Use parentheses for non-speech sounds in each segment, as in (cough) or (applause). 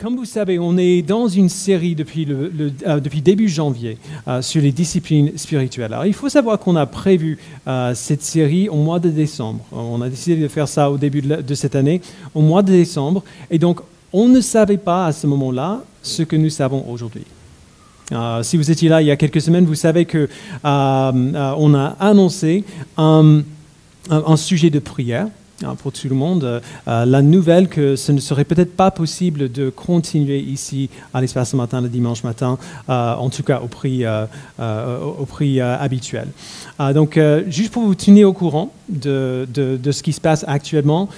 Comme vous savez, on est dans une série depuis, le, euh, depuis début janvier euh, sur les disciplines spirituelles. Alors, il faut savoir qu'on a prévu euh, cette série au mois de décembre. On a décidé de faire ça au début de, cette année, au mois de décembre. Et donc, on ne savait pas à ce moment-là ce que nous savons aujourd'hui. si vous étiez là il y a quelques semaines, vous savez qu'on a annoncé un, sujet de prière pour tout le monde euh, euh, la nouvelle que ce ne serait peut-être pas possible de continuer ici à l'espace matin le dimanche matin, euh, en tout cas au prix, au prix habituel. donc, juste pour vous tenir au courant de, de, ce qui se passe actuellement,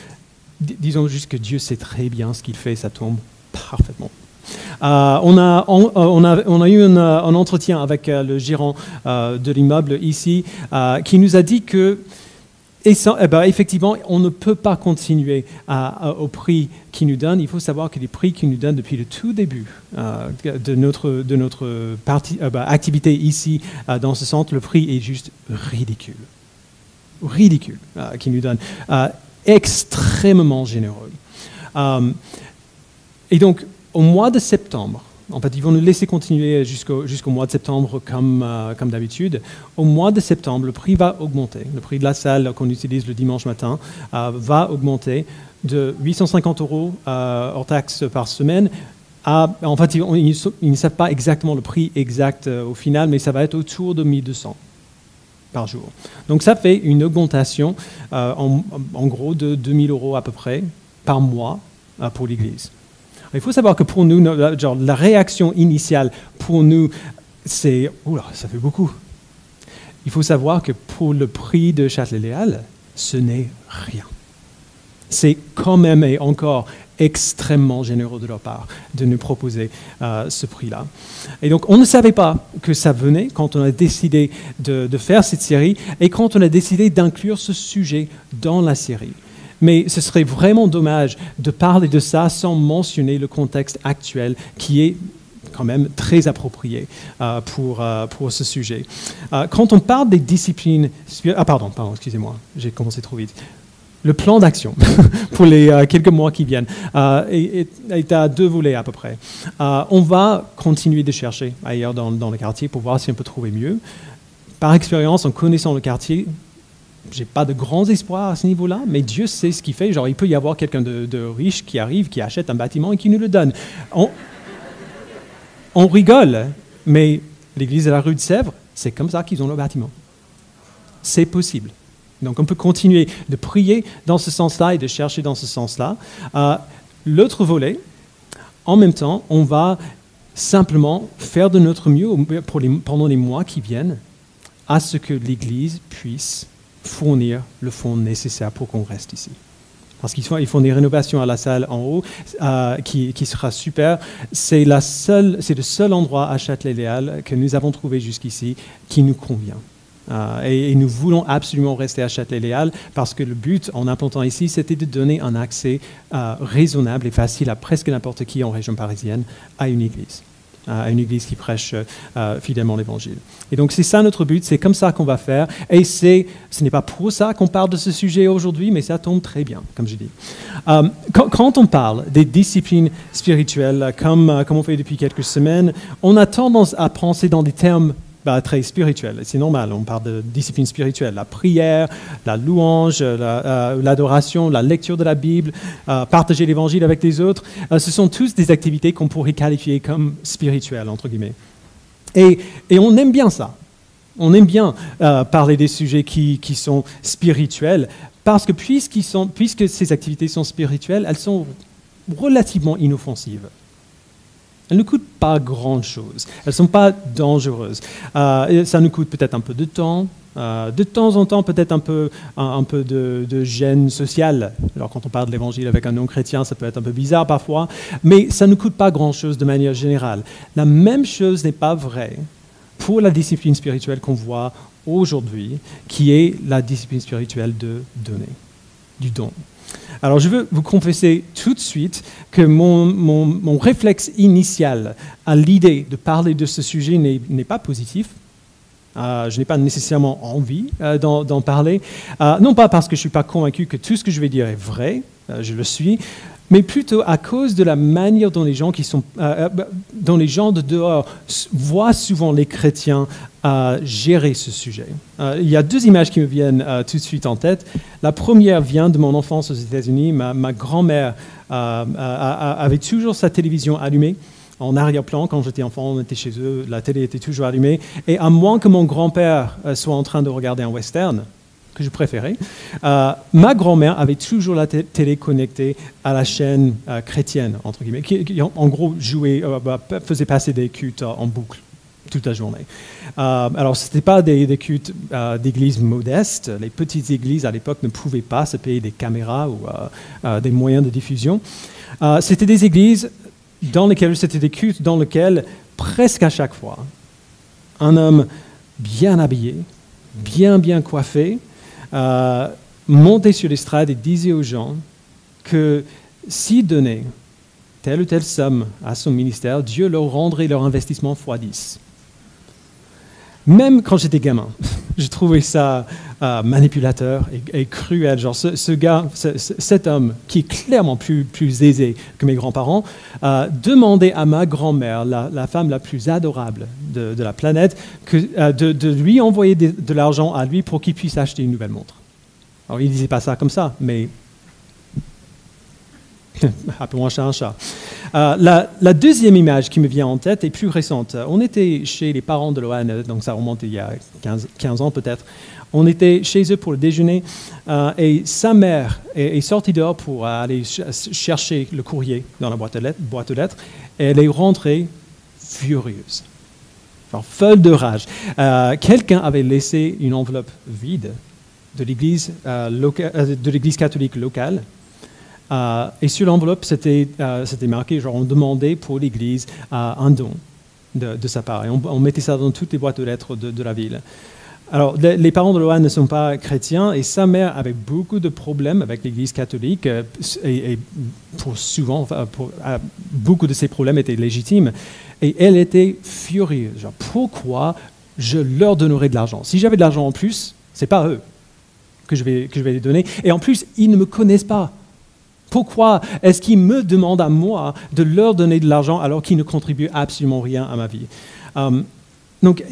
disons juste que Dieu sait très bien ce qu'il fait, ça tombe parfaitement. on, a, on, a, on, a, eu un entretien avec le gérant de l'immeuble ici qui nous a dit que et eh ben, effectivement, on ne peut pas continuer au prix qu'il nous donne. Il faut savoir que les prix qu'il nous donne depuis le tout début euh, de notre, de notre euh, ben, activité ici, euh, dans ce centre, le prix est juste ridicule. Ridicule qu'il nous donne. extrêmement généreux. et donc, au mois de septembre, en fait, ils vont nous laisser continuer jusqu'au mois de septembre comme, euh, comme d'habitude. Au mois de septembre, le prix va augmenter. Le prix de la salle qu'on utilise le dimanche matin euh, va augmenter de 850 euros euh, hors taxe par semaine en fait, ils, ne savent pas exactement le prix exact au final, mais ça va être autour de 1200 par jour. Donc ça fait une augmentation en, en, gros de 2000 euros à peu près par mois pour l'Église. Il faut savoir que pour nous, la réaction initiale pour nous, c'est oula, ça fait beaucoup. Il faut savoir que pour le prix de Châtelet-Léal, ce n'est rien. C'est quand même et encore extrêmement généreux de leur part de nous proposer euh, ce prix-là. Et donc, on ne savait pas que ça venait quand on a décidé de faire cette série et quand on a décidé d'inclure ce sujet dans la série. Mais ce serait vraiment dommage de parler de ça sans mentionner le contexte actuel qui est quand même très approprié euh, pour, euh, pour ce sujet. Euh, quand on parle des disciplines... Ah pardon, pardon excusez-moi, j'ai commencé trop vite. Le plan d'action (laughs) pour les quelques mois qui viennent est, à deux volets à peu près. on va continuer de chercher ailleurs dans le quartier pour voir si on peut trouver mieux. Par expérience, en connaissant le quartier, j'ai pas de grands espoirs à ce niveau-là, mais Dieu sait ce qu'il fait. Genre, il peut y avoir quelqu'un de, riche qui arrive, qui achète un bâtiment et qui nous le donne. On, rigole, mais l'église de la rue de Sèvres, c'est comme ça qu'ils ont le bâtiment. C'est possible. Donc, on peut continuer de prier dans ce sens-là et de chercher dans ce sens-là. Euh, l'autre volet, en même temps, on va simplement faire de notre mieux pendant les mois qui viennent à ce que l'Église puisse fournir le fonds nécessaire pour qu'on reste ici. Parce qu'ils font des rénovations à la salle en haut, euh, qui, sera super. C'est le seul endroit à Châtelet-Léal que nous avons trouvé jusqu'ici qui nous convient. Euh, et, nous voulons absolument rester à Châtelet-Léal parce que le but en implantant ici, c'était de donner un accès euh, raisonnable et facile à presque n'importe qui en région parisienne à une église à une église qui prêche euh, fidèlement l'évangile. Et donc c'est ça notre but, c'est comme ça qu'on va faire. Et ce n'est pas pour ça qu'on parle de ce sujet aujourd'hui, mais ça tombe très bien, comme je dis. Euh, quand, on parle des disciplines spirituelles, comme, euh, comme on fait depuis quelques semaines, on a tendance à penser dans des termes bah, très spirituel. C'est normal, on parle de discipline spirituelle, la prière, la louange, euh, l'adoration, la, lecture de la Bible, euh, partager l'évangile avec les autres. Euh, ce sont tous des activités qu'on pourrait qualifier comme spirituelles, entre guillemets. Et, on aime bien ça. On aime bien parler des sujets qui, sont spirituels, parce que puisque ces activités sont spirituelles, elles sont relativement inoffensives. Elles ne coûtent pas grand-chose. Elles ne sont pas dangereuses. Euh, ça nous coûte peut-être un peu de temps, euh, de temps en temps peut-être un peu, un, peu de, gêne sociale. Alors quand on parle de l'évangile avec un non-chrétien, ça peut être un peu bizarre parfois, mais ça ne coûte pas grand-chose de manière générale. La même chose n'est pas vraie pour la discipline spirituelle qu'on voit aujourd'hui, qui est la discipline spirituelle de donner, du don. Alors je veux vous confesser tout de suite que mon, réflexe initial à l'idée de parler de ce sujet n'est pas positif. Euh, je n'ai pas nécessairement envie euh, d'en parler. Euh, non pas parce que je ne suis pas convaincu que tout ce que je vais dire est vrai, je le suis, mais plutôt à cause de la manière dont les gens, euh, euh, gens de dehors voient souvent les chrétiens gérer ce sujet. il y a deux images qui me viennent tout de suite en tête. La première vient de mon enfance aux États-Unis. Ma, grand-mère avait toujours sa télévision allumée en arrière-plan. Quand j'étais enfant, on était chez eux, la télé était toujours allumée. Et à moins que mon grand-père soit en train de regarder un western, que je préférais, euh, ma grand-mère avait toujours la télé connectée à la chaîne euh, chrétienne, entre guillemets, qui, en, gros jouait, euh, bah, faisait passer des cultes en boucle toute la journée. alors, ce n'était pas des, des cultes d'églises modestes. Les petites églises, à l'époque, ne pouvaient pas se payer des caméras ou des moyens de diffusion. c'était des églises dans lesquelles, c'était des cultes dans lesquels, presque à chaque fois, un homme bien habillé, bien bien coiffé, euh, montait sur l'estrade et disait aux gens que s'ils donnaient telle ou telle somme à son ministère, Dieu leur rendrait leur investissement x 10. Même quand j'étais gamin, (laughs) je trouvais ça euh, manipulateur et, cruel. Genre, ce, gars, cet homme, qui est clairement plus, plus aisé que mes grands-parents, euh, demandait à ma grand-mère, la, femme la plus adorable de, la planète, euh, de, lui envoyer de, l'argent à lui pour qu'il puisse acheter une nouvelle montre. Alors, il ne disait pas ça comme ça, mais appelons un chat un chat. la, deuxième image qui me vient en tête est plus récente. On était chez les parents de Lohan, donc ça remonte il y a 15, 15 ans peut-être. On était chez eux pour le déjeuner euh, et sa mère est, sortie dehors pour aller chercher le courrier dans la boîte aux lettres, et elle est rentrée furieuse, folle de rage. Euh, quelqu'un avait laissé une enveloppe vide de l'église euh, catholique locale. Et sur l'enveloppe, c'était marqué, genre on demandait pour l'église un don de, sa part. Et on, mettait ça dans toutes les boîtes aux lettres de la ville. Alors, les parents de Lohan ne sont pas chrétiens et sa mère avait beaucoup de problèmes avec l'Église catholique euh, et, pour souvent, pour, euh, beaucoup de ces problèmes étaient légitimes. Et elle était furieuse. Genre, pourquoi je leur donnerais de l'argent? Si j'avais de l'argent en plus, c'est pas eux que je, vais, que je vais les donner. Et en plus, ils ne me connaissent pas. Pourquoi est-ce qu'ils me demandent à moi de leur donner de l'argent alors qu'ils ne contribuent absolument rien à ma vie? Euh, Donc,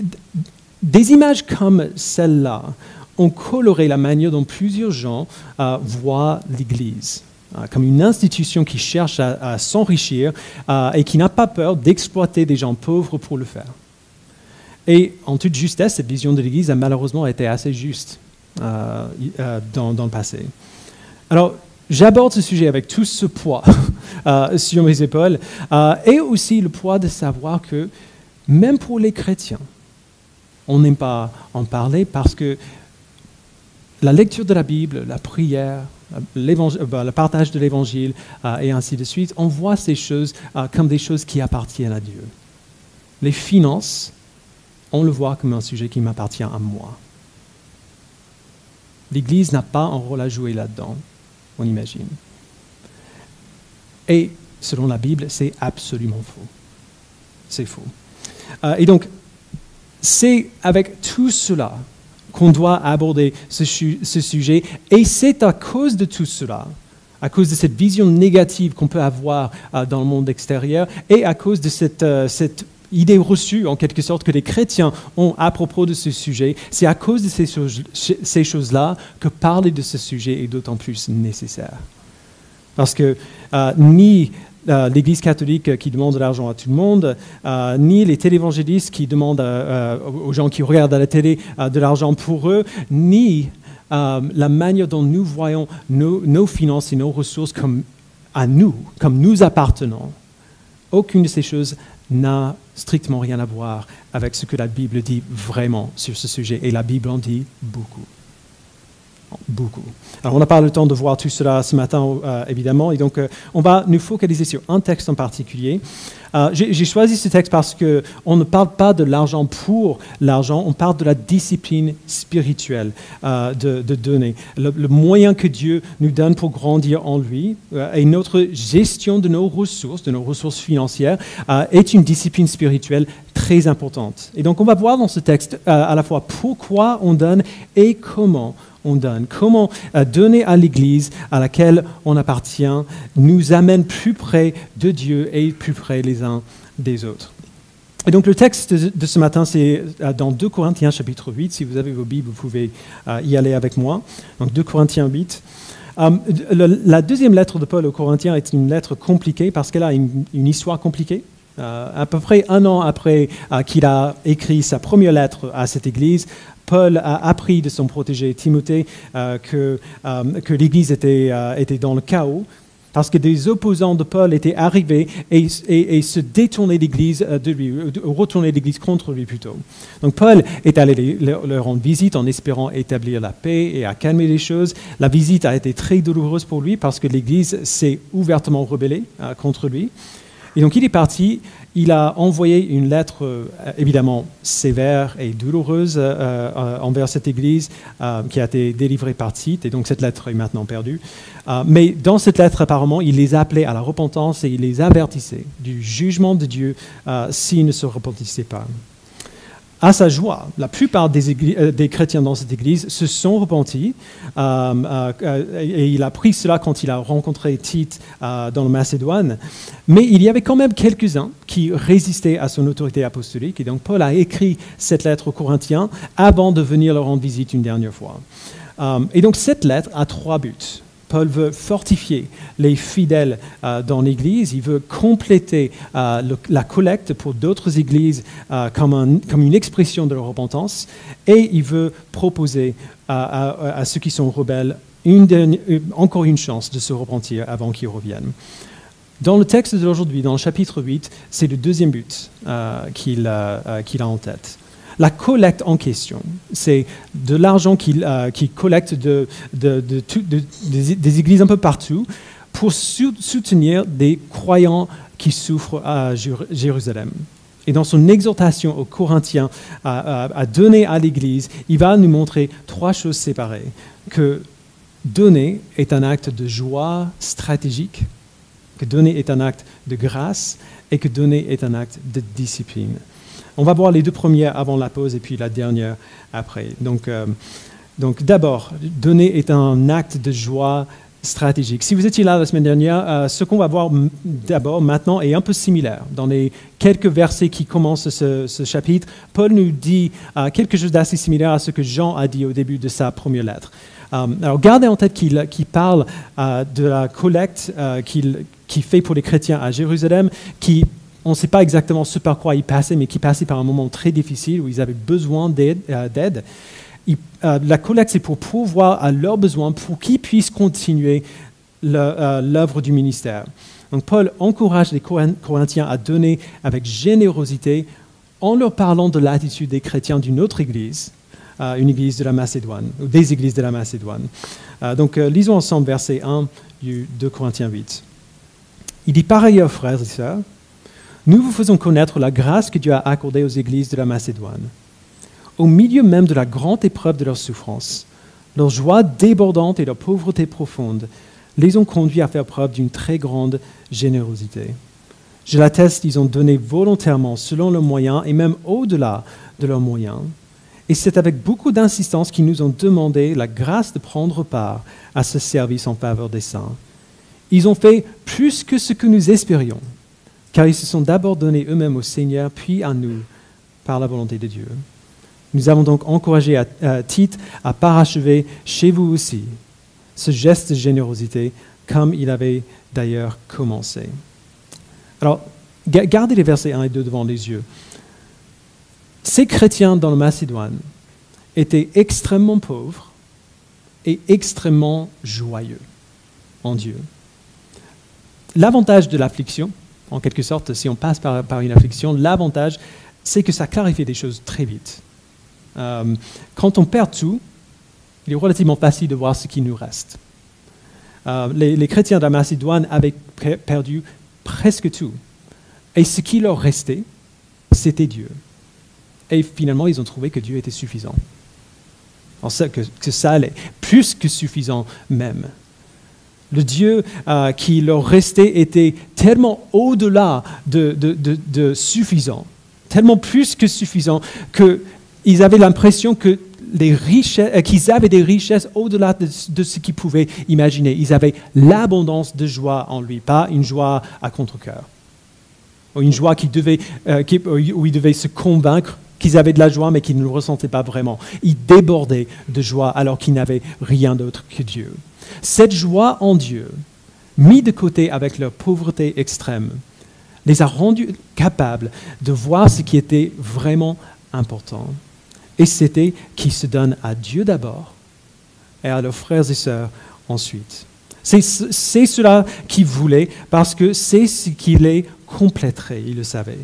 des images comme celle-là ont coloré la manière dont plusieurs gens euh, voient l'Église euh, comme une institution qui cherche à, s'enrichir et qui n'a pas peur d'exploiter des gens pauvres pour le faire. Et en toute justesse, cette vision de l'Église a malheureusement été assez juste dans, dans, le passé. Alors, j'aborde ce sujet avec tout ce poids (laughs) sur mes épaules et aussi le poids de savoir que même pour les chrétiens, on n'aime pas en parler parce que la lecture de la Bible, la prière, euh, bah, le partage de l'évangile euh, et ainsi de suite, on voit ces choses euh, comme des choses qui appartiennent à Dieu. Les finances, on le voit comme un sujet qui m'appartient à moi. L'Église n'a pas un rôle à jouer là-dedans, on imagine. Et selon la Bible, c'est absolument faux. C'est faux. et donc, c'est avec tout cela qu'on doit aborder ce, sujet, et c'est à cause de tout cela, à cause de cette vision négative qu'on peut avoir euh, dans le monde extérieur, et à cause de cette, euh, cette idée reçue, en quelque sorte, que les chrétiens ont à propos de ce sujet, c'est à cause de ces, choses, ces choses-là que parler de ce sujet est d'autant plus nécessaire. Parce que euh, ni euh, l'Église catholique qui demande de l'argent à tout le monde, euh, ni les télévangélistes qui demandent aux gens qui regardent à la télé de l'argent pour eux, ni la manière dont nous voyons nos, finances et nos ressources comme à nous, comme nous appartenons. Aucune de ces choses n'a strictement rien à voir avec ce que la Bible dit vraiment sur ce sujet. Et la Bible en dit beaucoup. Beaucoup. Alors, on n'a pas le temps de voir tout cela ce matin, euh, évidemment, et donc euh, on va nous focaliser sur un texte en particulier. Euh, j'ai choisi ce texte parce qu'on ne parle pas de l'argent pour l'argent, on parle de la discipline spirituelle de, donner. Le, le, moyen que Dieu nous donne pour grandir en lui et notre gestion de nos ressources, de nos ressources financières, est une discipline spirituelle très importante. Et donc, on va voir dans ce texte à la fois pourquoi on donne et comment on donne, comment euh, donner à l'Église à laquelle on appartient nous amène plus près de Dieu et plus près les uns des autres. Et donc le texte de ce matin, c'est euh, dans 2 Corinthiens chapitre 8. Si vous avez vos Bibles, vous pouvez euh, y aller avec moi. Donc 2 Corinthiens 8. la deuxième lettre de Paul aux Corinthiens est une lettre compliquée parce qu'elle a une, histoire compliquée. à peu près un an après qu'il a écrit sa première lettre à cette église, Paul a appris de son protégé Timothée euh, que, euh, que l'Église était, euh, était dans le chaos parce que des opposants de Paul étaient arrivés et, et, se détournaient l'Église de lui, retournaient l'Église contre lui plutôt. Donc Paul est allé leur rendre visite en espérant établir la paix et à calmer les choses. La visite a été très douloureuse pour lui parce que l'Église s'est ouvertement rebellée contre lui. Et donc il est parti, il a envoyé une lettre euh, évidemment sévère et douloureuse euh, euh, envers cette Église qui a été délivrée par Tite, et donc cette lettre est maintenant perdue. mais dans cette lettre, apparemment, il les appelait à la repentance et il les avertissait du jugement de Dieu s'ils ne se repentissaient pas à sa joie, la plupart euh, des, chrétiens dans cette église se sont repentis euh, euh, et il a pris cela quand il a rencontré Tite dans le Macédoine. Mais il y avait quand même quelques-uns qui résistaient à son autorité apostolique et donc Paul a écrit cette lettre aux Corinthiens avant de venir leur rendre visite une dernière fois. et donc cette lettre a trois buts. Paul veut fortifier les fidèles euh, dans l'Église, il veut compléter euh, la collecte pour d'autres églises euh, comme, une expression de leur repentance, et il veut proposer à, ceux qui sont rebelles encore une chance de se repentir avant qu'ils reviennent. Dans le texte d'aujourd'hui, dans le chapitre 8, c'est le deuxième but qu'il a en tête. La collecte en question, c'est de l'argent qu'il euh, des, églises un peu partout pour soutenir des croyants qui souffrent à Jérusalem. Et dans son exhortation aux Corinthiens à, donner à l'Église, il va nous montrer trois choses séparées. Que donner est un acte de joie stratégique, que donner est un acte de grâce et que donner est un acte de discipline. On va voir les deux premières avant la pause et puis la dernière après. Donc, euh, donc d'abord, donner est un acte de joie stratégique. Si vous étiez là la semaine dernière, euh, ce qu'on va voir d'abord maintenant est un peu similaire. Dans les quelques versets qui commencent ce, chapitre, Paul nous dit euh, quelque chose d'assez similaire à ce que Jean a dit au début de sa première lettre. alors gardez en tête qu'il parle de la collecte qu'il fait pour les chrétiens à Jérusalem, qui on ne sait pas exactement ce par quoi ils passaient, mais qui passaient par un moment très difficile où ils avaient besoin d'aide. Euh, euh, la collecte, c'est pour pouvoir à leurs besoins, pour qu'ils puissent continuer euh, l'œuvre du ministère. Donc Paul encourage les Corinthiens à donner avec générosité en leur parlant de l'attitude des chrétiens d'une autre église, une église de la Macédoine, ou des églises de la Macédoine. donc lisons ensemble verset 1 du 2 Corinthiens 8. Il dit par ailleurs, frères et sœurs, nous vous faisons connaître la grâce que Dieu a accordée aux églises de la Macédoine. Au milieu même de la grande épreuve de leur souffrance, leur joie débordante et leur pauvreté profonde les ont conduits à faire preuve d'une très grande générosité. Je l'atteste, ils ont donné volontairement selon leurs moyens et même au-delà de leurs moyens. Et c'est avec beaucoup d'insistance qu'ils nous ont demandé la grâce de prendre part à ce service en faveur des saints. Ils ont fait plus que ce que nous espérions car ils se sont d'abord donnés eux-mêmes au Seigneur, puis à nous, par la volonté de Dieu. Nous avons donc encouragé à, Tite à parachever chez vous aussi ce geste de générosité, comme il avait d'ailleurs commencé. Alors, gardez les versets 1 et 2 devant les yeux. Ces chrétiens dans le Macédoine étaient extrêmement pauvres et extrêmement joyeux en Dieu. L'avantage de l'affliction, en quelque sorte, si on passe par, une affliction, l'avantage, c'est que ça clarifie des choses très vite. Euh, quand on perd tout, il est relativement facile de voir ce qui nous reste. Euh, les, chrétiens de la Macédoine avaient perdu presque tout. Et ce qui leur restait, c'était Dieu. Et finalement, ils ont trouvé que Dieu était suffisant. que, que ça allait, plus que suffisant même. Le Dieu euh, qui leur restait était tellement au-delà de, suffisant, tellement plus que suffisant, qu'ils avaient l'impression richesses, qu'ils avaient des richesses au-delà de, ce qu'ils pouvaient imaginer. Ils avaient l'abondance de joie en lui, pas une joie à contre-cœur. Une joie qui devait, euh, où ils devaient se convaincre qu'ils avaient de la joie, mais qu'ils ne le ressentaient pas vraiment. Ils débordaient de joie alors qu'ils n'avaient rien d'autre que Dieu. Cette joie en Dieu, mise de côté avec leur pauvreté extrême, les a rendus capables de voir ce qui était vraiment important. Et c'était qu'ils se donnent à Dieu d'abord et à leurs frères et sœurs ensuite. C'est cela qu'ils voulaient parce que c'est ce qui les compléterait, ils le savaient.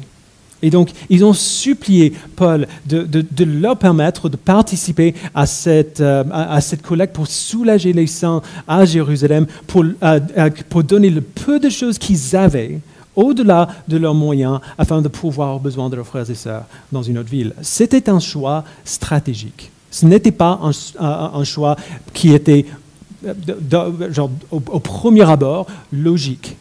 Et donc, ils ont supplié Paul de, leur permettre de participer à cette, euh, à, cette collecte pour soulager les saints à Jérusalem, pour, pour donner le peu de choses qu'ils avaient au-delà de leurs moyens afin de pouvoir aux besoins de leurs frères et sœurs dans une autre ville. C'était un choix stratégique. Ce n'était pas un, choix qui était genre, au, premier abord logique.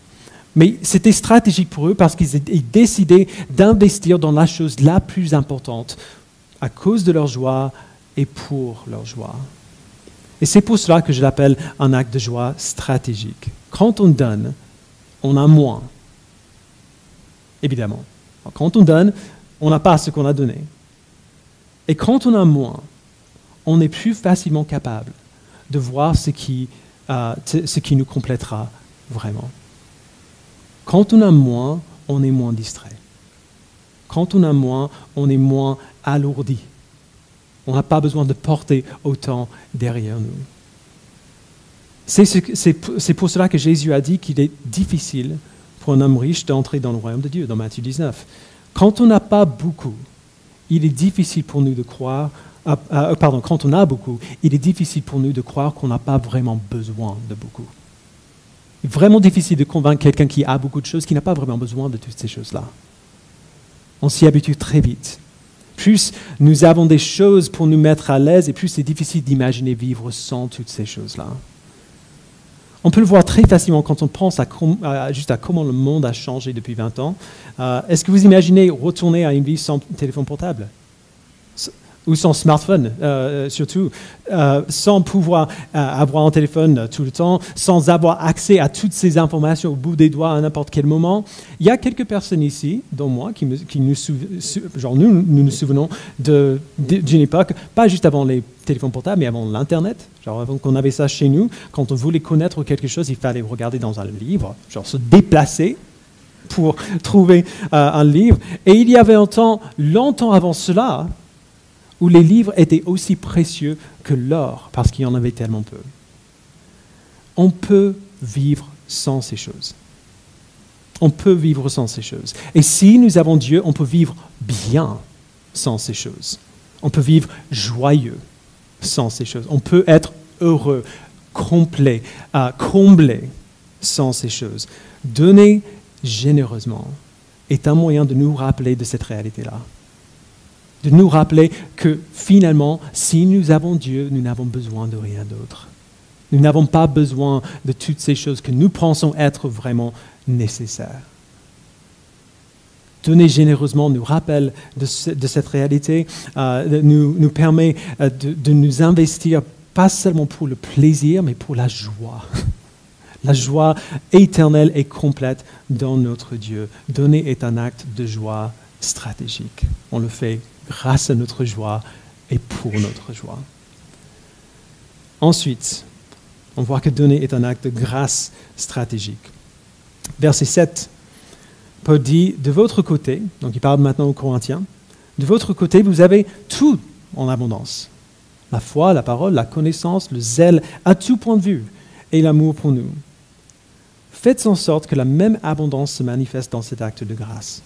Mais c'était stratégique pour eux parce qu'ils décidaient d'investir dans la chose la plus importante à cause de leur joie et pour leur joie. Et c'est pour cela que je l'appelle un acte de joie stratégique. Quand on donne, on a moins. Évidemment. Quand on donne, on n'a pas ce qu'on a donné. Et quand on a moins, on est plus facilement capable de voir ce qui, euh, ce qui nous complétera vraiment. Quand on a moins, on est moins distrait. Quand on a moins, on est moins alourdi. On n'a pas besoin de porter autant derrière nous. C'est pour cela que Jésus a dit qu'il est difficile pour un homme riche d'entrer dans le royaume de Dieu, dans Matthieu 19. Quand on n'a pas beaucoup, il est difficile pour nous de croire, euh, euh, quand on a beaucoup, il est difficile pour nous de croire qu'on n'a pas vraiment besoin de beaucoup vraiment difficile de convaincre quelqu'un qui a beaucoup de choses, qui n'a pas vraiment besoin de toutes ces choses-là. On s'y habitue très vite. Plus nous avons des choses pour nous mettre à l'aise, et plus c'est difficile d'imaginer vivre sans toutes ces choses-là. On peut le voir très facilement quand on pense à, juste à comment le monde a changé depuis 20 ans. Euh, est-ce que vous imaginez retourner à une vie sans téléphone portable? Ou sans smartphone euh, surtout, euh, sans pouvoir euh, avoir un téléphone tout le temps, sans avoir accès à toutes ces informations au bout des doigts à n'importe quel moment. Il y a quelques personnes ici, dont moi, qui, nous, genre nous, nous nous souvenons d'une époque, pas juste avant les téléphones portables, mais avant l'Internet, genre avant qu'on avait ça chez nous, quand on voulait connaître quelque chose, il fallait regarder dans un livre, genre se déplacer pour trouver un livre. Et il y avait un temps, longtemps avant cela, où les livres étaient aussi précieux que l'or, parce qu'il y en avait tellement peu. On peut vivre sans ces choses. On peut vivre sans ces choses. Et si nous avons Dieu, on peut vivre bien sans ces choses. On peut vivre joyeux sans ces choses. On peut être heureux, complet, euh, comblé sans ces choses. Donner généreusement est un moyen de nous rappeler de cette réalité-là de nous rappeler que finalement, si nous avons Dieu, nous n'avons besoin de rien d'autre. Nous n'avons pas besoin de toutes ces choses que nous pensons être vraiment nécessaires. Donner généreusement nous rappelle de, cette réalité, euh, nous, permet euh, de, de nous investir pas seulement pour le plaisir, mais pour la joie. (laughs) La joie éternelle et complète dans notre Dieu. Donner est un acte de joie stratégique. On le fait grâce à notre joie et pour notre joie. Ensuite, on voit que donner est un acte de grâce stratégique. Verset 7, Paul dit, de votre côté, donc il parle maintenant aux Corinthiens, de votre côté, vous avez tout en abondance. La foi, la parole, la connaissance, le zèle, à tout point de vue, et l'amour pour nous. Faites en sorte que la même abondance se manifeste dans cet acte de grâce.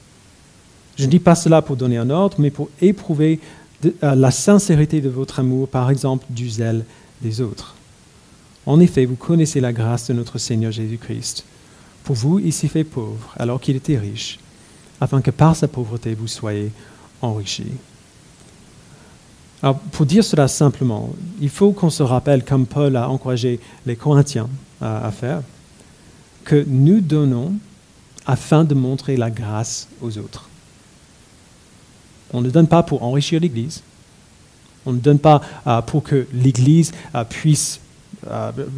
Je ne dis pas cela pour donner un ordre, mais pour éprouver euh, la sincérité de votre amour, par exemple du zèle des autres. En effet, vous connaissez la grâce de notre Seigneur Jésus-Christ. Pour vous, il s'est fait pauvre alors qu'il était riche, afin que par sa pauvreté vous soyez enrichis. Alors, pour dire cela simplement, il faut qu'on se rappelle, comme Paul a encouragé les Corinthiens à faire, que nous donnons afin de montrer la grâce aux autres. On ne donne pas pour enrichir l'Église. On ne donne pas euh, pour que l'Église euh, puisse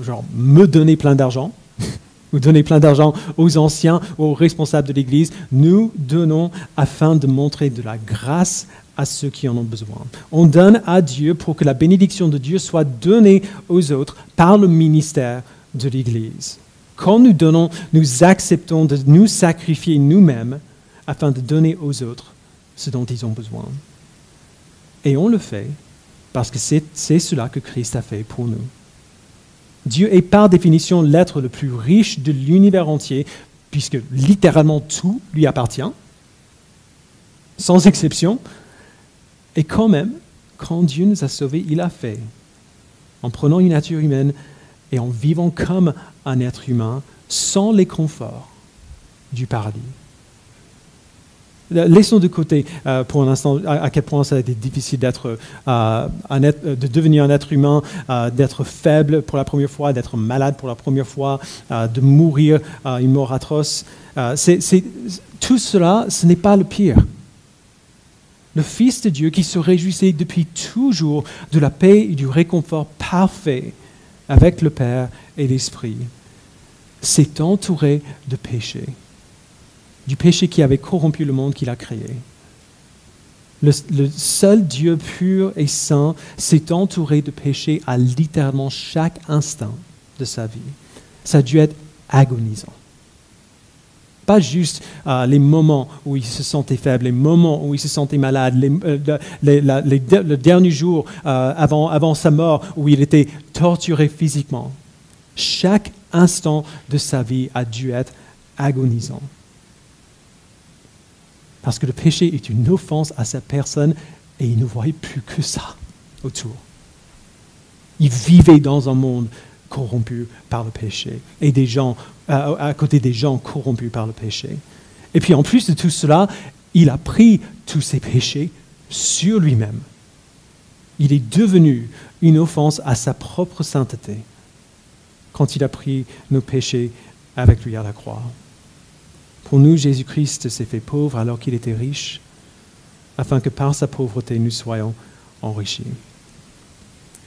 genre, me donner plein d'argent (laughs) ou donner plein d'argent aux anciens, aux responsables de l'Église. Nous donnons afin de montrer de la grâce à ceux qui en ont besoin. On donne à Dieu pour que la bénédiction de Dieu soit donnée aux autres par le ministère de l'Église. Quand nous donnons, nous acceptons de nous sacrifier nous-mêmes afin de donner aux autres ce dont ils ont besoin. Et on le fait parce que c'est cela que Christ a fait pour nous. Dieu est par définition l'être le plus riche de l'univers entier, puisque littéralement tout lui appartient, sans exception. Et quand même, quand Dieu nous a sauvés, il a fait, en prenant une nature humaine et en vivant comme un être humain sans les conforts du paradis. Laissons de côté euh, pour un instant à, quel point ça a été difficile d'être, euh, de devenir un être humain, euh, d'être faible pour la première fois, d'être malade pour la première fois, de mourir une mort atroce. tout cela, ce n'est pas le pire. Le Fils de Dieu qui se réjouissait depuis toujours de la paix et du réconfort parfait avec le Père et l'Esprit, s'est entouré de péché, du péché qui avait corrompu le monde qu'il a créé. Le, seul Dieu pur et saint s'est entouré de péché à littéralement chaque instant de sa vie. Ça a dû être agonisant. Pas juste euh, les moments où il se sentait faible, les moments où il se sentait malade, les, euh, le dernier jour euh, avant sa mort où il était torturé physiquement. Chaque instant de sa vie a dû être agonisant. Parce que le péché est une offense à sa personne et il ne voyait plus que ça autour. Il vivait dans un monde corrompu par le péché et des gens à, côté des gens corrompus par le péché. Et puis en plus de tout cela, il a pris tous ses péchés sur lui-même. Il est devenu une offense à sa propre sainteté quand il a pris nos péchés avec lui à la croix. Pour nous, Jésus-Christ s'est fait pauvre alors qu'il était riche, afin que par sa pauvreté nous soyons enrichis.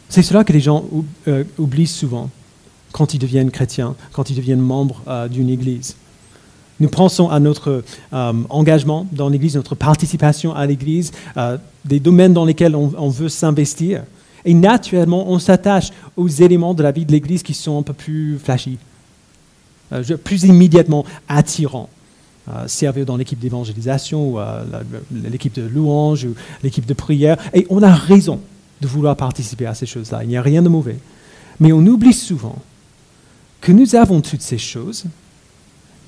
C'est cela que les gens euh, oublient souvent quand ils deviennent chrétiens, quand ils deviennent membres euh, d'une Église. Nous pensons à notre euh, engagement dans l'Église, notre participation à l'Église, des domaines dans lesquels on, veut s'investir. Et naturellement, on s'attache aux éléments de la vie de l'Église qui sont un peu plus flashy, plus immédiatement attirants. Servir dans l'équipe d'évangélisation, ou l'équipe de louange, ou l'équipe de prière. Et on a raison de vouloir participer à ces choses-là. Il n'y a rien de mauvais. Mais on oublie souvent que nous avons toutes ces choses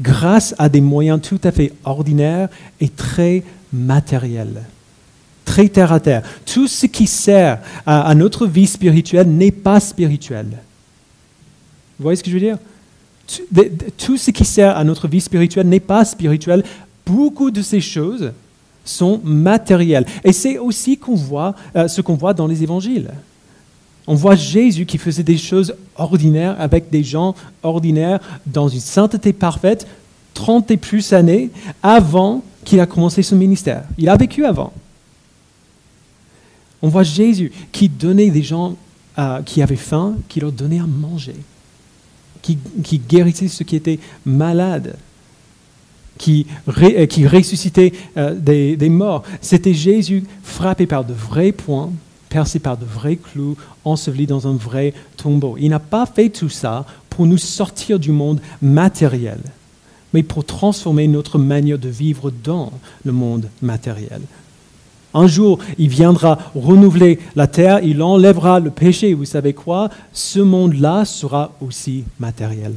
grâce à des moyens tout à fait ordinaires et très matériels, très terre à terre. Tout ce qui sert à, notre vie spirituelle n'est pas spirituel. Vous voyez ce que je veux dire? Tout, ce qui sert à notre vie spirituelle n'est pas spirituel. Beaucoup de ces choses sont matérielles. Et c'est aussi euh, ce qu'on voit dans les évangiles. On voit Jésus qui faisait des choses ordinaires avec des gens ordinaires dans une sainteté parfaite, 30 et plus années avant qu'il a commencé son ministère. Il a vécu avant. On voit Jésus qui donnait des gens euh, qui avaient faim, qui leur donnait à manger, qui, guérissait ceux qui étaient malades, qui, euh, ressuscitait euh, des morts. C'était Jésus frappé par de vrais points percé par de vrais clous, enseveli dans un vrai tombeau. Il n'a pas fait tout ça pour nous sortir du monde matériel, mais pour transformer notre manière de vivre dans le monde matériel. Un jour, il viendra renouveler la terre, il enlèvera le péché. Vous savez quoi? Ce monde-là sera aussi matériel.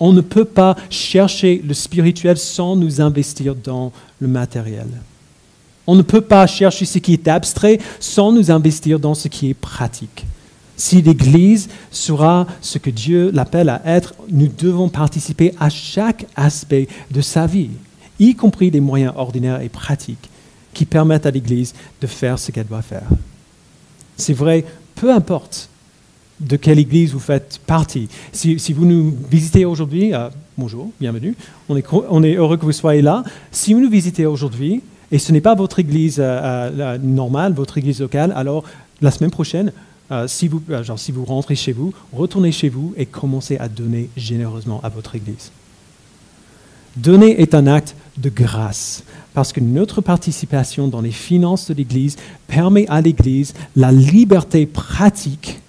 On ne peut pas chercher le spirituel sans nous investir dans le matériel. On ne peut pas chercher ce qui est abstrait sans nous investir dans ce qui est pratique. Si l'Église sera ce que Dieu l'appelle à être, nous devons participer à chaque aspect de sa vie, y compris les moyens ordinaires et pratiques qui permettent à l'Église de faire ce qu'elle doit faire. C'est vrai, peu importe de quelle Église vous faites partie. Si, vous nous visitez aujourd'hui, euh, bonjour, bienvenue, on est, heureux que vous soyez là. Si vous nous visitez aujourd'hui, et ce n'est pas votre église normale, votre église locale, alors la semaine prochaine, si vous rentrez chez vous, retournez chez vous et commencez à donner généreusement à votre église. Donner est un acte de grâce, parce que notre participation dans les finances de l'Église permet à l'Église la liberté pratique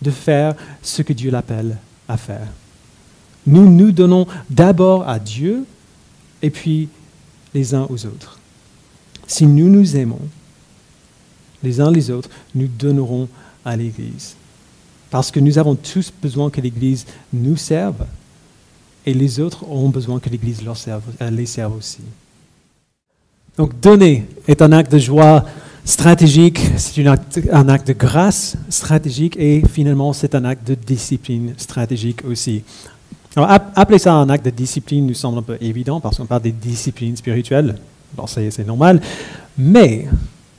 de faire ce que Dieu l'appelle à faire. Nous nous donnons d'abord à Dieu et puis les uns aux autres. Si nous nous aimons les uns les autres, nous donnerons à l'Église. Parce que nous avons tous besoin que l'Église nous serve et les autres ont besoin que l'Église leur serve, euh, les serve aussi. Donc donner est un acte de joie stratégique, c'est un acte de grâce stratégique et finalement c'est un acte de discipline stratégique aussi. Alors appeler ça un acte de discipline nous semble un peu évident parce qu'on parle des disciplines spirituelles, c'est normal, mais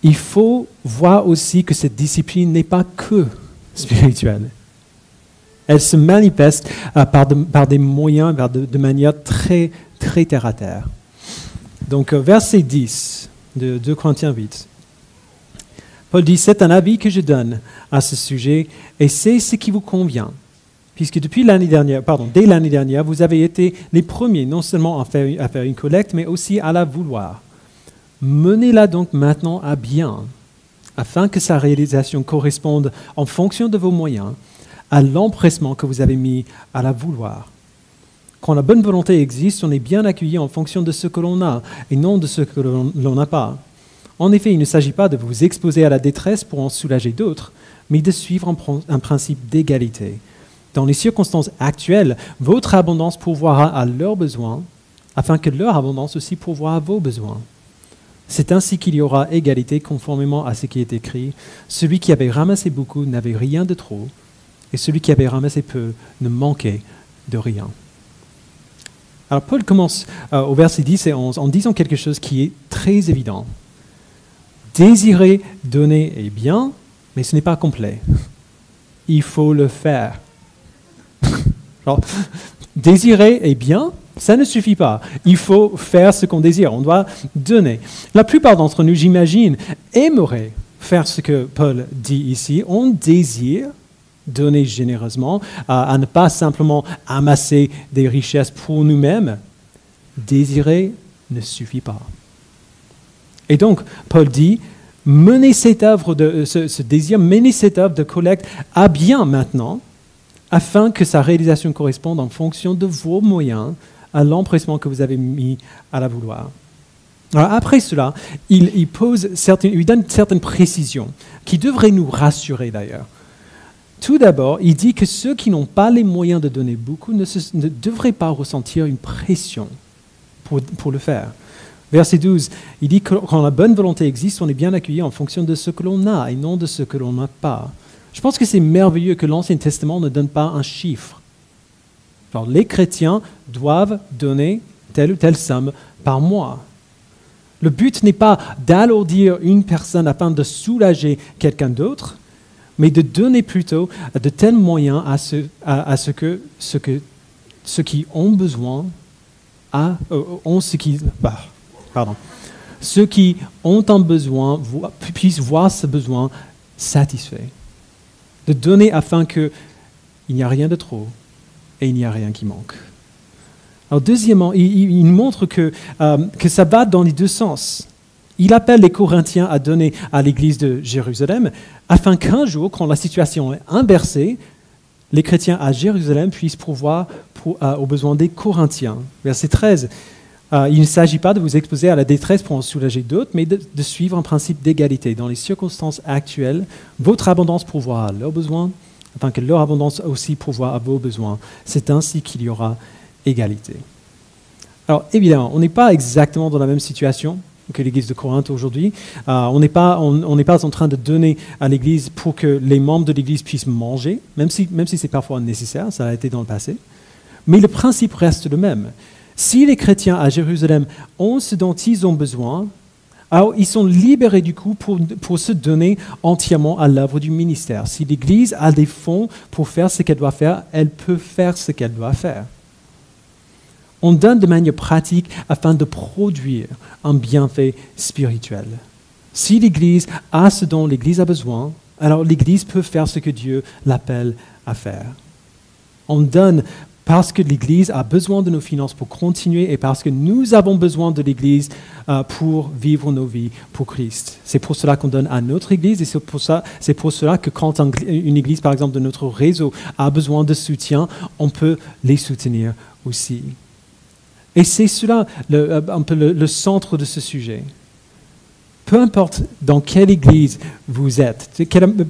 il faut voir aussi que cette discipline n'est pas que spirituelle. Elle se manifeste euh, par, des moyens, de, manière très, très terre à terre. Donc, euh, verset 10 de 2 Corinthiens 8. Paul dit, c'est un avis que je donne à ce sujet et c'est ce qui vous convient. Puisque depuis l'année dernière, pardon, dès l'année dernière, vous avez été les premiers non seulement à faire une collecte, mais aussi à la vouloir. Menez-la donc maintenant à bien, afin que sa réalisation corresponde en fonction de vos moyens à l'empressement que vous avez mis à la vouloir. Quand la bonne volonté existe, on est bien accueilli en fonction de ce que l'on a et non de ce que l'on n'a pas. En effet, il ne s'agit pas de vous exposer à la détresse pour en soulager d'autres, mais de suivre un, principe d'égalité. Dans les circonstances actuelles, votre abondance pourvoira à leurs besoins, afin que leur abondance aussi pourvoie à vos besoins. C'est ainsi qu'il y aura égalité conformément à ce qui est écrit. Celui qui avait ramassé beaucoup n'avait rien de trop, et celui qui avait ramassé peu ne manquait de rien. Alors Paul commence euh, au verset 10 et 11 en disant quelque chose qui est très évident. Désirer donner est bien, mais ce n'est pas complet. Il faut le faire. (laughs) désirer est bien, ça ne suffit pas. Il faut faire ce qu'on désire. On doit donner. La plupart d'entre nous, j'imagine, aimeraient faire ce que Paul dit ici. On désire donner généreusement, à, ne pas simplement amasser des richesses pour nous-mêmes. Désirer ne suffit pas. Et donc, Paul dit, menez cette œuvre de, ce, désir, menez cette œuvre de collecte à bien maintenant, afin que sa réalisation corresponde en fonction de vos moyens à l'empressement que vous avez mis à la vouloir. Alors après cela, il, pose certaines, il donne certaines précisions qui devraient nous rassurer d'ailleurs. Tout d'abord, il dit que ceux qui n'ont pas les moyens de donner beaucoup ne, devraient pas ressentir une pression pour, le faire. Verset 12, il dit que quand la bonne volonté existe, on est bien accueilli en fonction de ce que l'on a et non de ce que l'on n'a pas. Je pense que c'est merveilleux que l'Ancien Testament ne donne pas un chiffre. les chrétiens doivent donner telle ou telle somme par mois. Le but n'est pas d'alourdir une personne afin de soulager quelqu'un d'autre, mais de donner plutôt de tels moyens à, ce, que, ceux qui ont besoin à, euh, ce qui, bah, pardon, ceux qui ont un besoin puissent voir ce besoin satisfait. De donner afin qu'il n'y a rien de trop et il n'y a rien qui manque. Alors deuxièmement, il, montre que, euh, que ça va dans les deux sens. Il appelle les Corinthiens à donner à l'église de Jérusalem, afin qu'un jour, quand la situation est inversée, les chrétiens à Jérusalem puissent pourvoir euh, aux besoins des Corinthiens. Verset 13. Euh, il ne s'agit pas de vous exposer à la détresse pour en soulager d'autres, mais de, suivre un principe d'égalité. Dans les circonstances actuelles, votre abondance pourvoira à leurs besoins, afin que leur abondance aussi pourvoie à vos besoins. C'est ainsi qu'il y aura égalité. Alors évidemment, on n'est pas exactement dans la même situation que l'Église de Corinthe aujourd'hui. Euh, on n'est pas, on, pas en train de donner à l'Église pour que les membres de l'Église puissent manger, même si, même si c'est parfois nécessaire, ça a été dans le passé. Mais le principe reste le même. Si les chrétiens à Jérusalem ont ce dont ils ont besoin, alors ils sont libérés du coup pour, pour se donner entièrement à l'œuvre du ministère. Si l'Église a des fonds pour faire ce qu'elle doit faire, elle peut faire ce qu'elle doit faire. On donne de manière pratique afin de produire un bienfait spirituel. Si l'Église a ce dont l'Église a besoin, alors l'Église peut faire ce que Dieu l'appelle à faire. On donne parce que l'Église a besoin de nos finances pour continuer et parce que nous avons besoin de l'Église euh, pour vivre nos vies pour Christ. C'est pour cela qu'on donne à notre Église et c'est pour, ça, c'est pour cela que quand une Église, par exemple, de notre réseau a besoin de soutien, on peut les soutenir aussi. Et c'est cela euh, un peu le, centre de ce sujet. Peu importe dans quelle église vous êtes,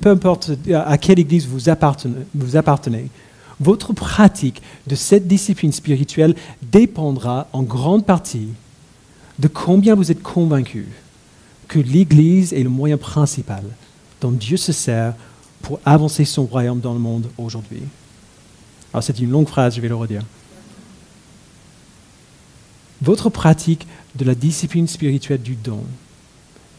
peu importe à quelle église vous appartenez, votre pratique de cette discipline spirituelle dépendra en grande partie de combien vous êtes convaincu que l'Église est le moyen principal dont Dieu se sert pour avancer son royaume dans le monde aujourd'hui. Alors c'est une longue phrase, je vais le redire. Votre pratique de la discipline spirituelle du don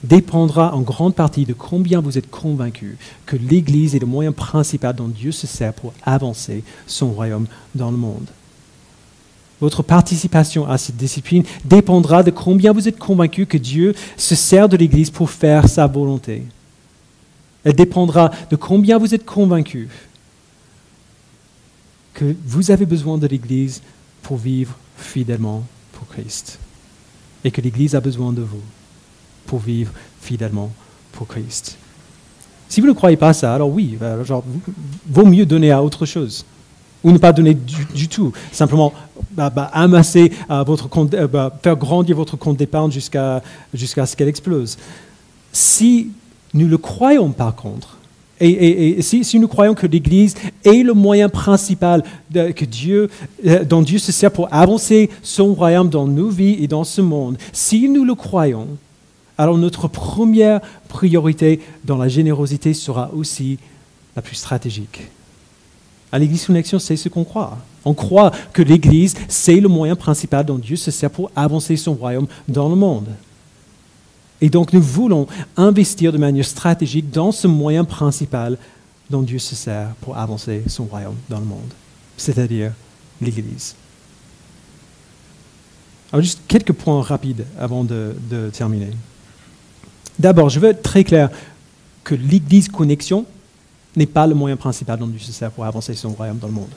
dépendra en grande partie de combien vous êtes convaincu que l'Église est le moyen principal dont Dieu se sert pour avancer son royaume dans le monde. Votre participation à cette discipline dépendra de combien vous êtes convaincu que Dieu se sert de l'Église pour faire sa volonté. Elle dépendra de combien vous êtes convaincu que vous avez besoin de l'Église pour vivre fidèlement Christ. Et que l'Église a besoin de vous pour vivre fidèlement pour Christ. Si vous ne croyez pas ça, alors oui, euh, genre, vaut mieux donner à autre chose. Ou ne pas donner du, tout. Simplement bah, bah, amasser euh, votre compte, euh, bah, faire grandir votre compte d'épargne jusqu'à jusqu'à ce qu'elle explose. Si nous le croyons par contre, et, si, nous croyons que l'Église est le moyen principal que Dieu, euh, dont Dieu se sert pour avancer son royaume dans nos vies et dans ce monde, si nous le croyons, alors notre première priorité dans la générosité sera aussi la plus stratégique. À l'Église Connexion, c'est ce qu'on croit. On croit que l'Église, c'est le moyen principal dont Dieu se sert pour avancer son royaume dans le monde. Et donc nous voulons investir de manière stratégique dans ce moyen principal dont Dieu se sert pour avancer son royaume dans le monde, c'est-à-dire l'Église. Alors juste quelques points rapides avant de, terminer. D'abord, je veux être très clair que l'Église Connexion n'est pas le moyen principal dont Dieu se sert pour avancer son royaume dans le monde.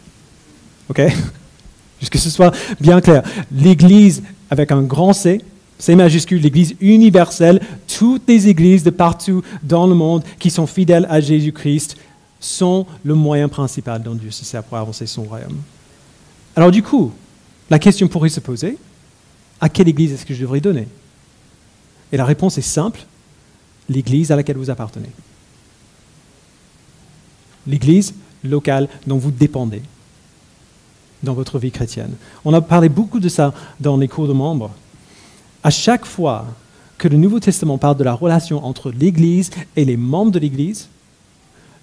OK? (laughs) Juste que ce soit bien clair. L'Église avec un grand C, c'est majuscule, l'Église universelle, toutes les églises de partout dans le monde qui sont fidèles à Jésus-Christ sont le moyen principal dont Dieu se sert pour avancer son royaume. Alors du coup, la question pourrait se poser, à quelle église est-ce que je devrais donner? Et la réponse est simple, l'église à laquelle vous appartenez. L'église locale dont vous dépendez dans votre vie chrétienne. On a parlé beaucoup de ça dans les cours de membres. À chaque fois que le Nouveau Testament parle de la relation entre l'Église et les membres de l'Église,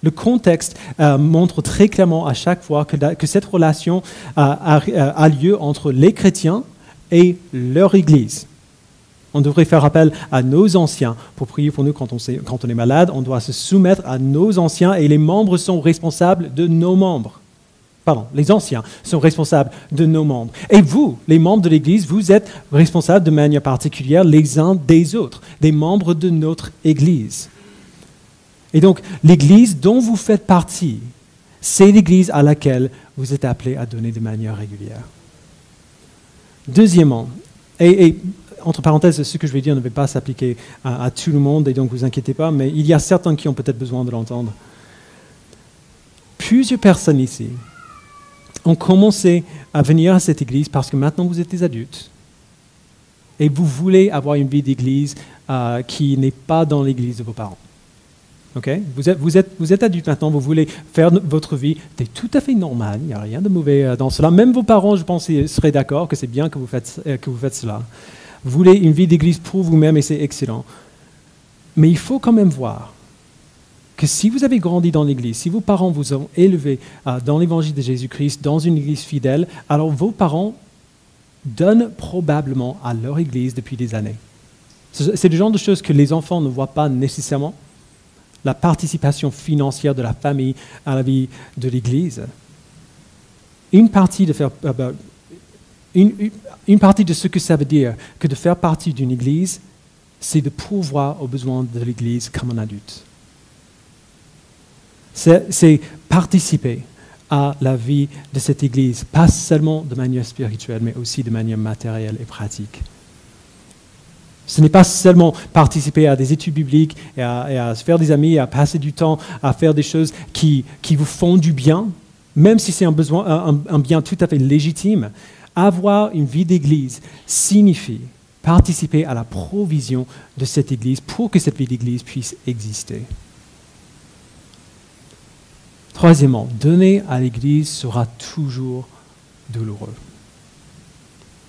le contexte euh, montre très clairement à chaque fois que, cette relation a, lieu entre les chrétiens et leur Église. On devrait faire appel à nos anciens pour prier pour nous quand on est malade. On doit se soumettre à nos anciens et les membres sont responsables de nos membres pardon, les anciens sont responsables de nos membres. Et vous, les membres de l'Église, vous êtes responsables de manière particulière les uns des autres, des membres de notre Église. Et donc, l'Église dont vous faites partie, c'est l'Église à laquelle vous êtes appelés à donner de manière régulière. Deuxièmement, et, entre parenthèses, ce que je vais dire ne va pas s'appliquer à, à, tout le monde, et donc vous inquiétez pas, mais il y a certains qui ont peut-être besoin de l'entendre. Plusieurs personnes ici ont commencé à venir à cette église parce que maintenant vous êtes des adultes et vous voulez avoir une vie d'église euh, qui n'est pas dans l'église de vos parents. vous, êtes, vous, êtes, vous êtes adulte maintenant, vous voulez faire votre vie, c'est tout à fait normal, il n'y a rien de mauvais euh, dans cela. Même vos parents, je pense, seraient d'accord que c'est bien que vous, faites, euh, que vous faites cela. Vous voulez une vie d'église pour vous-même et c'est excellent. Mais il faut quand même voir que si vous avez grandi dans l'Église, si vos parents vous ont élevé euh, dans l'Évangile de Jésus-Christ, dans une Église fidèle, alors vos parents donnent probablement à leur Église depuis des années. C'est le genre de choses que les enfants ne voient pas nécessairement. La participation financière de la famille à la vie de l'Église. Une partie de. Euh, une, partie de ce que ça veut dire que de faire partie d'une Église, c'est de pourvoir aux besoins de l'Église comme un adulte. C'est participer à la vie de cette Église, pas seulement de manière spirituelle, mais aussi de manière matérielle et pratique. Ce n'est pas seulement participer à des études bibliques et à, se faire des amis, à passer du temps, à faire des choses qui, vous font du bien, même si c'est un, un bien tout à fait légitime. Avoir une vie d'église signifie participer à la provision de cette église pour que cette vie d'église puisse exister. Troisièmement, donner à l'église sera toujours douloureux.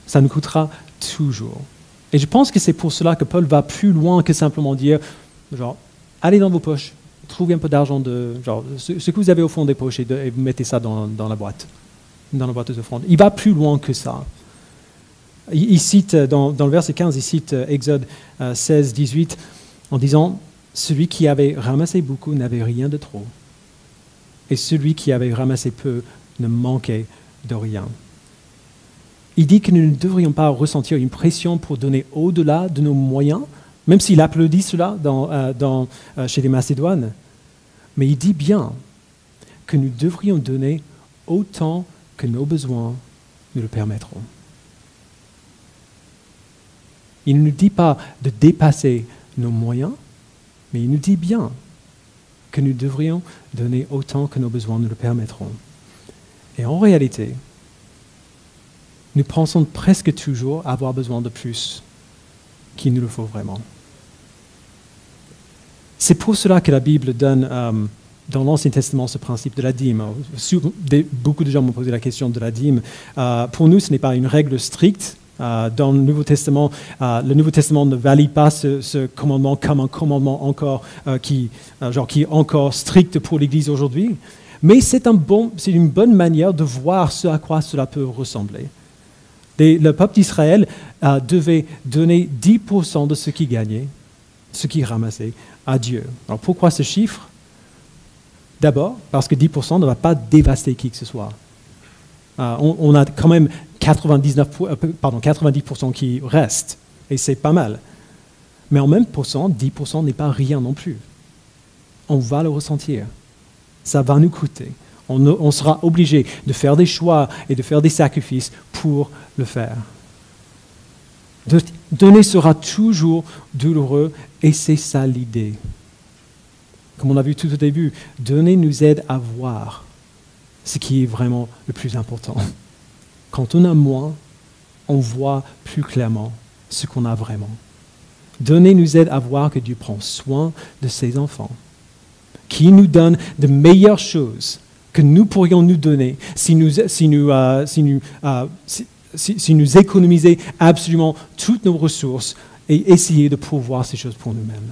Ça nous coûtera toujours. Et je pense que c'est pour cela que Paul va plus loin que simplement dire, genre, allez dans vos poches, trouvez un peu d'argent, de, genre, ce, que vous avez au fond des poches et, mettez ça dans, la boîte, dans la boîte de offrande. Il va plus loin que ça. Il, cite, dans, le verset 15, il cite euh, Exode 16, euh, 18, en disant, celui qui avait ramassé beaucoup n'avait rien de trop, et celui qui avait ramassé peu ne manquait de rien il dit que nous ne devrions pas ressentir une pression pour donner au-delà de nos moyens, même s'il applaudit cela euh, euh, chez les Macédoines. Mais il dit bien que nous devrions donner autant que nos besoins nous le permettront. Il ne nous dit pas de dépasser nos moyens, mais il nous dit bien que nous devrions donner autant que nos besoins nous le permettront. Et en réalité, nous pensons presque toujours avoir besoin de plus qu'il nous le faut vraiment. C'est pour cela que la Bible donne euh, dans l'Ancien Testament ce principe de la dîme. Beaucoup de gens m'ont posé la question de la dîme. Euh, pour nous, ce n'est pas une règle stricte. Euh, dans le Nouveau Testament, le Nouveau Testament ne valide pas ce, commandement comme un commandement encore qui, genre, qui encore strict pour l'Église aujourd'hui. Mais c'est un bon, une bonne manière de voir ce à quoi cela peut ressembler le peuple d'Israël euh, devait donner 10% de ce qu'il gagnait, ce qu'il ramassait, à Dieu. Alors pourquoi ce chiffre? D'abord, parce que 10% ne va pas dévaster qui que ce soit. Euh, on, a quand même 99, euh, pardon, 90% qui restent, et c'est pas mal. Mais en même pourcent, 10% n'est pas rien non plus. On va le ressentir. Ça va nous coûter on, sera obligé de faire des choix et de faire des sacrifices pour le faire. donner sera toujours douloureux et c'est ça l'idée. Comme on a vu tout au début, donner nous aide à voir ce qui est vraiment le plus important. Quand on a moins, on voit plus clairement ce qu'on a vraiment. Donner nous aide à voir que Dieu prend soin de ses enfants, qu'il nous donne de meilleures choses que nous pourrions nous donner si nous, si nous, euh, si nous, euh, si, nous économiser absolument toutes nos ressources et essayer de pourvoir ces choses pour nous-mêmes.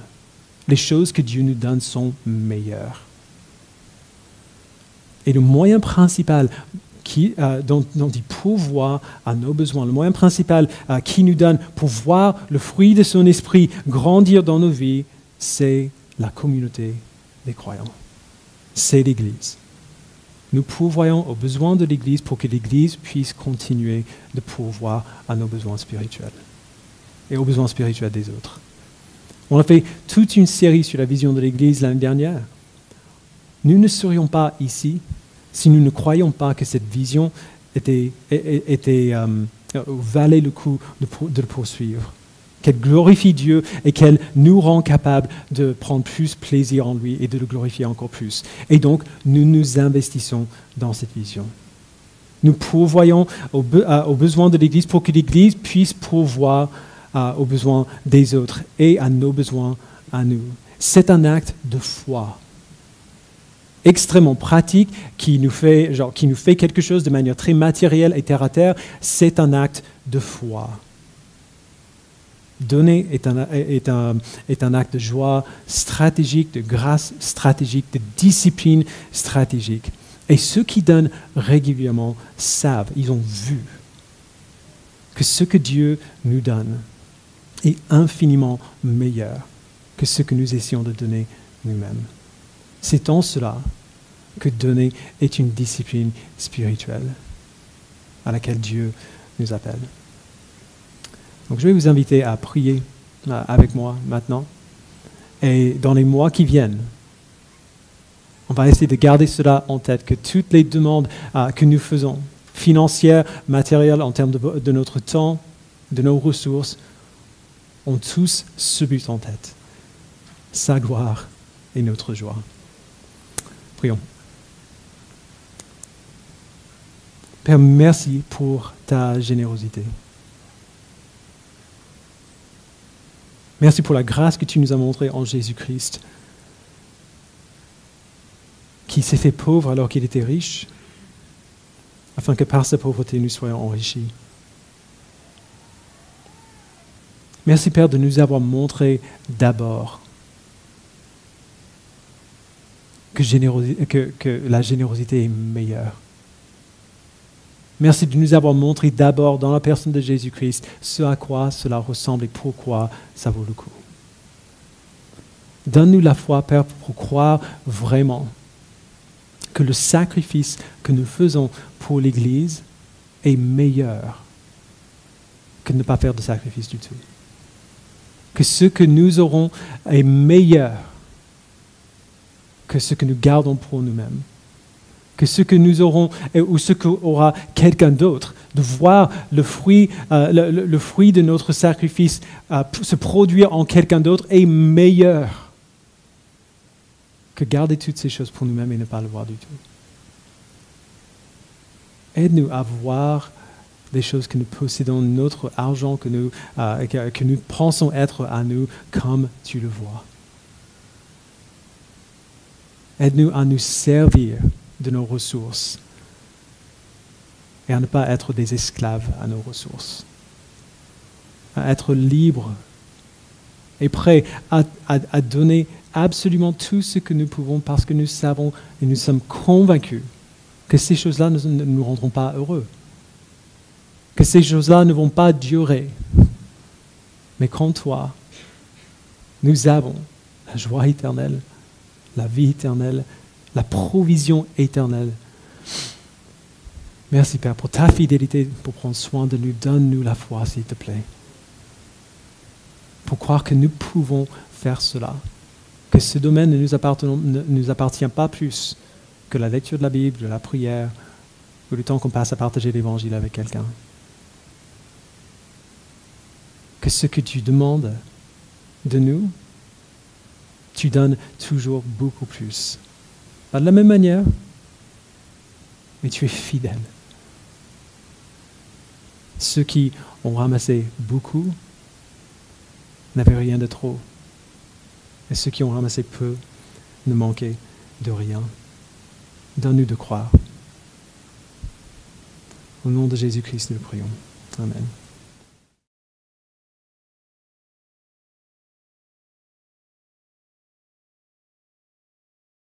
Les choses que Dieu nous donne sont meilleures. Et le moyen principal qui, euh, dont, pourvoit à nos besoins, le moyen principal qui nous donne pour voir le fruit de son esprit grandir dans nos vies, c'est la communauté des croyants. C'est l'Église nous pourvoyons aux besoins de l'Église pour que l'Église puisse continuer de pourvoir à nos besoins spirituels et aux besoins spirituels des autres. On a fait toute une série sur la vision de l'Église l'année dernière. Nous ne serions pas ici si nous ne croyions pas que cette vision était, euh, valait le coup de le poursuivre qu'elle glorifie Dieu et qu'elle nous rend capables de prendre plus plaisir en lui et de le glorifier encore plus. Et donc, nous nous investissons dans cette vision. Nous pourvoyons aux, besoins de l'Église pour que l'Église puisse pourvoir aux besoins des autres et à nos besoins à nous. C'est un acte de foi extrêmement pratique qui nous, fait, genre, qui nous fait quelque chose de manière très matérielle et terre à terre. C'est un acte de foi. Donner est un, est, un, est un, acte de joie stratégique, de grâce stratégique, de discipline stratégique. Et ceux qui donnent régulièrement savent, ils ont vu que ce que Dieu nous donne est infiniment meilleur que ce que nous essayons de donner nous-mêmes. C'est en cela que donner est une discipline spirituelle à laquelle Dieu nous appelle. Donc je vais vous inviter à prier euh, avec moi maintenant. Et dans les mois qui viennent, on va essayer de garder cela en tête, que toutes les demandes euh, que nous faisons, financières, matérielles, en termes de, de notre temps, de nos ressources, ont tous ce but en tête. Sa gloire et notre joie. Prions. Père, merci pour ta générosité. Merci pour la grâce que tu nous as montrée en Jésus-Christ, qui s'est fait pauvre alors qu'il était riche, afin que par sa pauvreté nous soyons enrichis. Merci Père de nous avoir montré d'abord que, la générosité est meilleure. Merci de nous avoir montré d'abord dans la personne de Jésus-Christ ce à quoi cela ressemble et pourquoi ça vaut le coup. Donne-nous la foi, Père, pour croire vraiment que le sacrifice que nous faisons pour l'Église est meilleur que de ne pas faire de sacrifice du tout. Que ce que nous aurons est meilleur que ce que nous gardons pour nous-mêmes. Que ce que nous aurons ou ce qu'aura quelqu'un d'autre, de voir le fruit, euh, le, fruit de notre sacrifice euh, se produire en quelqu'un d'autre est meilleur que garder toutes ces choses pour nous-mêmes et ne pas le voir du tout. Aide-nous à voir des choses que nous possédons, notre argent que nous, euh, que nous pensons être à nous, comme tu le vois. Aide-nous à nous servir de nos ressources et à ne pas être des esclaves à nos ressources. À être libres et prêts à, à, donner absolument tout ce que nous pouvons parce que nous savons et nous sommes convaincus que ces choses-là ne nous rendront pas heureux, que ces choses-là ne vont pas durer. Mais qu'en toi, nous avons la joie éternelle la vie éternelle, la provision éternelle. Merci Père pour ta fidélité, pour prendre soin de nous. Donne-nous la foi, s'il te plaît. Pour croire que nous pouvons faire cela. Que ce domaine ne nous, appartient pas plus que la lecture de la Bible, de la prière, ou le temps qu'on passe à partager l'Évangile avec quelqu'un. Que ce que tu demandes de nous, tu donnes toujours beaucoup plus. Pas de la même manière, mais tu es fidèle. Ceux qui ont ramassé beaucoup n'avaient rien de trop. Et ceux qui ont ramassé peu ne manquaient de rien. Donne-nous de croire. Au nom de Jésus-Christ, nous prions. Amen.